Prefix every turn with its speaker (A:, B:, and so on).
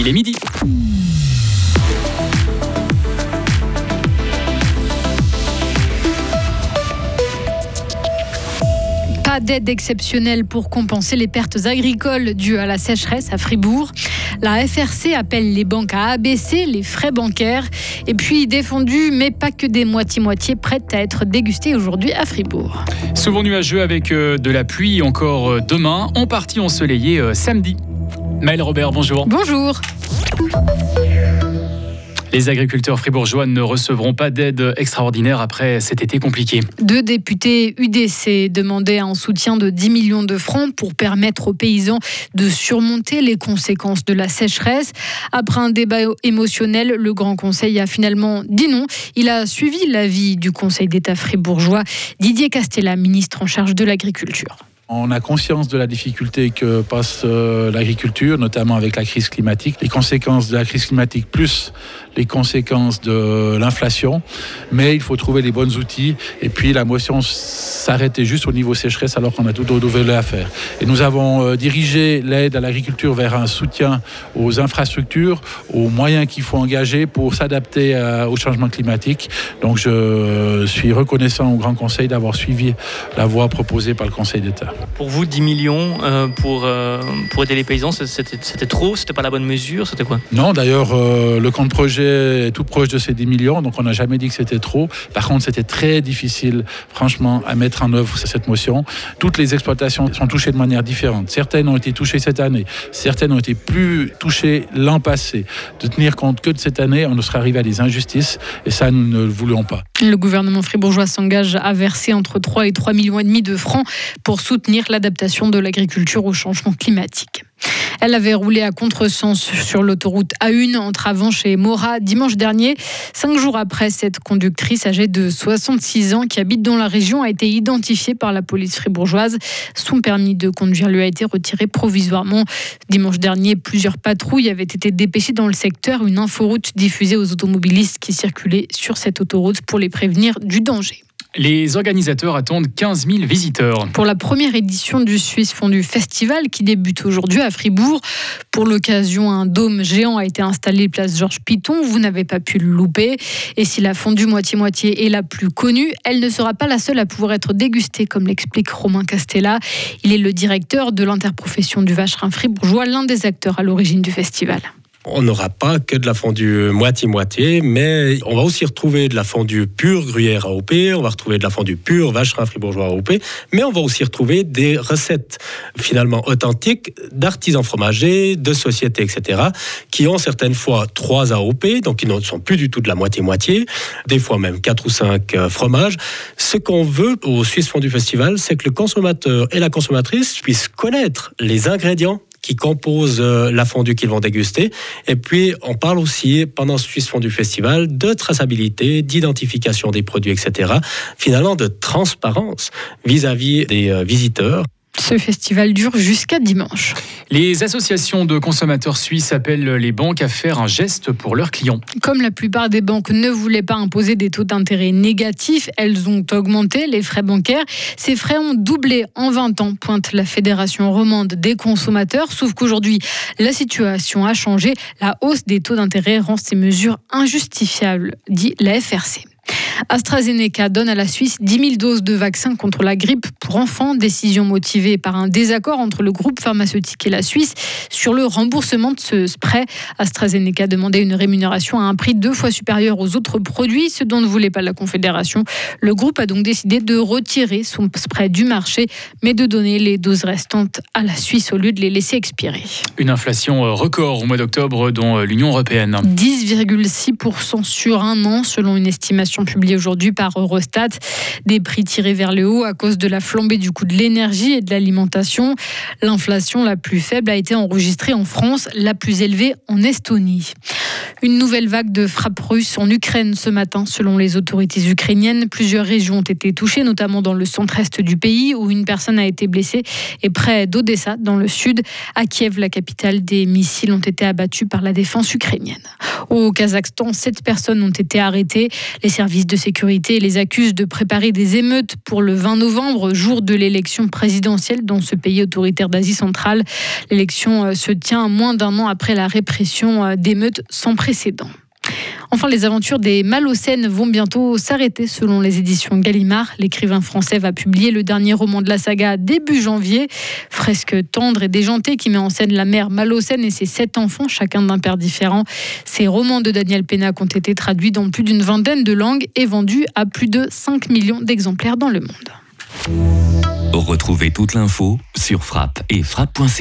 A: Il est midi.
B: Pas d'aide exceptionnelle pour compenser les pertes agricoles dues à la sécheresse à Fribourg. La FRC appelle les banques à abaisser les frais bancaires. Et puis défendu, mais pas que des moitiés-moitiés prêtes à être dégustées aujourd'hui à Fribourg.
A: Souvent nuageux avec euh, de la pluie encore euh, demain, en partie ensoleillé euh, samedi. Maël Robert, bonjour.
B: Bonjour.
A: Les agriculteurs fribourgeois ne recevront pas d'aide extraordinaire après cet été compliqué.
B: Deux députés UDC demandaient un soutien de 10 millions de francs pour permettre aux paysans de surmonter les conséquences de la sécheresse. Après un débat émotionnel, le Grand Conseil a finalement dit non. Il a suivi l'avis du Conseil d'État fribourgeois. Didier Castella, ministre en charge de l'agriculture.
C: On a conscience de la difficulté que passe euh, l'agriculture, notamment avec la crise climatique, les conséquences de la crise climatique plus les conséquences de l'inflation. Mais il faut trouver les bons outils. Et puis la motion s'arrêtait juste au niveau sécheresse alors qu'on a tout d'autres à faire. Et nous avons euh, dirigé l'aide à l'agriculture vers un soutien aux infrastructures, aux moyens qu'il faut engager pour s'adapter euh, au changement climatique. Donc je suis reconnaissant au Grand Conseil d'avoir suivi la voie proposée par le Conseil d'État.
D: Pour vous, 10 millions euh, pour, euh, pour aider les paysans, c'était trop? C'était pas la bonne mesure? C'était quoi?
C: Non, d'ailleurs, euh, le compte projet est tout proche de ces 10 millions, donc on n'a jamais dit que c'était trop. Par contre, c'était très difficile, franchement, à mettre en œuvre cette motion. Toutes les exploitations sont touchées de manière différente. Certaines ont été touchées cette année, certaines ont été plus touchées l'an passé. De tenir compte que de cette année, on ne serait arrivé à des injustices, et ça, nous ne le voulons pas.
B: Le gouvernement fribourgeois s'engage à verser entre 3 et 3 millions et demi de francs pour soutenir l'adaptation de l'agriculture au changement climatique. Elle avait roulé à contresens sur l'autoroute A1 entre Avanche et Mora dimanche dernier. Cinq jours après, cette conductrice âgée de 66 ans qui habite dans la région a été identifiée par la police fribourgeoise. Son permis de conduire lui a été retiré provisoirement. Dimanche dernier, plusieurs patrouilles avaient été dépêchées dans le secteur. Une inforoute diffusée aux automobilistes qui circulaient sur cette autoroute pour les prévenir du danger.
A: Les organisateurs attendent 15 000 visiteurs.
B: Pour la première édition du Suisse Fondu Festival qui débute aujourd'hui à Fribourg, pour l'occasion, un dôme géant a été installé place Georges Piton. Vous n'avez pas pu le louper. Et si la fondue moitié-moitié est la plus connue, elle ne sera pas la seule à pouvoir être dégustée, comme l'explique Romain Castella. Il est le directeur de l'interprofession du vacherin fribourgeois, l'un des acteurs à l'origine du festival
E: on n'aura pas que de la fondue moitié-moitié, mais on va aussi retrouver de la fondue pure gruyère AOP, on va retrouver de la fondue pure vacherin fribourgeois AOP, mais on va aussi retrouver des recettes finalement authentiques d'artisans fromagers, de sociétés, etc., qui ont certaines fois trois AOP, donc qui ne sont plus du tout de la moitié-moitié, des fois même quatre ou cinq euh, fromages. Ce qu'on veut au Suisse Fondue Festival, c'est que le consommateur et la consommatrice puissent connaître les ingrédients qui composent euh, la fondue qu'ils vont déguster. Et puis, on parle aussi, pendant ce Suisse Fondue Festival, de traçabilité, d'identification des produits, etc. Finalement, de transparence vis-à-vis des euh, visiteurs.
B: Ce festival dure jusqu'à dimanche.
A: Les associations de consommateurs suisses appellent les banques à faire un geste pour leurs clients.
B: Comme la plupart des banques ne voulaient pas imposer des taux d'intérêt négatifs, elles ont augmenté les frais bancaires. Ces frais ont doublé en 20 ans, pointe la Fédération romande des consommateurs. Sauf qu'aujourd'hui, la situation a changé. La hausse des taux d'intérêt rend ces mesures injustifiables, dit la FRC. AstraZeneca donne à la Suisse 10 000 doses de vaccins contre la grippe pour enfants, décision motivée par un désaccord entre le groupe pharmaceutique et la Suisse sur le remboursement de ce spray. AstraZeneca demandait une rémunération à un prix deux fois supérieur aux autres produits, ce dont ne voulait pas la Confédération. Le groupe a donc décidé de retirer son spray du marché, mais de donner les doses restantes à la Suisse au lieu de les laisser expirer.
A: Une inflation euh, record au mois d'octobre dans euh, l'Union européenne.
B: 10,6% sur un an, selon une estimation publiée aujourd'hui par Eurostat. Des prix tirés vers le haut à cause de la flambée du coût de l'énergie et de l'alimentation. L'inflation la plus faible a été enregistrée en France, la plus élevée en Estonie. Une nouvelle vague de frappes russes en Ukraine ce matin, selon les autorités ukrainiennes. Plusieurs régions ont été touchées, notamment dans le centre-est du pays, où une personne a été blessée, et près d'Odessa, dans le sud. À Kiev, la capitale, des missiles ont été abattus par la défense ukrainienne. Au Kazakhstan, sept personnes ont été arrêtées. Les services de sécurité les accusent de préparer des émeutes pour le 20 novembre, jour de l'élection présidentielle dans ce pays autoritaire d'Asie centrale. L'élection euh, se tient moins d'un an après la répression euh, d'émeutes sans précédent. Enfin, les aventures des Malocènes vont bientôt s'arrêter selon les éditions Gallimard. L'écrivain français va publier le dernier roman de la saga début janvier. Fresque tendre et déjantée qui met en scène la mère Malocène et ses sept enfants, chacun d'un père différent. Ces romans de Daniel Pénac ont été traduits dans plus d'une vingtaine de langues et vendus à plus de 5 millions d'exemplaires dans le monde.
F: Retrouvez toute l'info sur frappe et frappe.ch.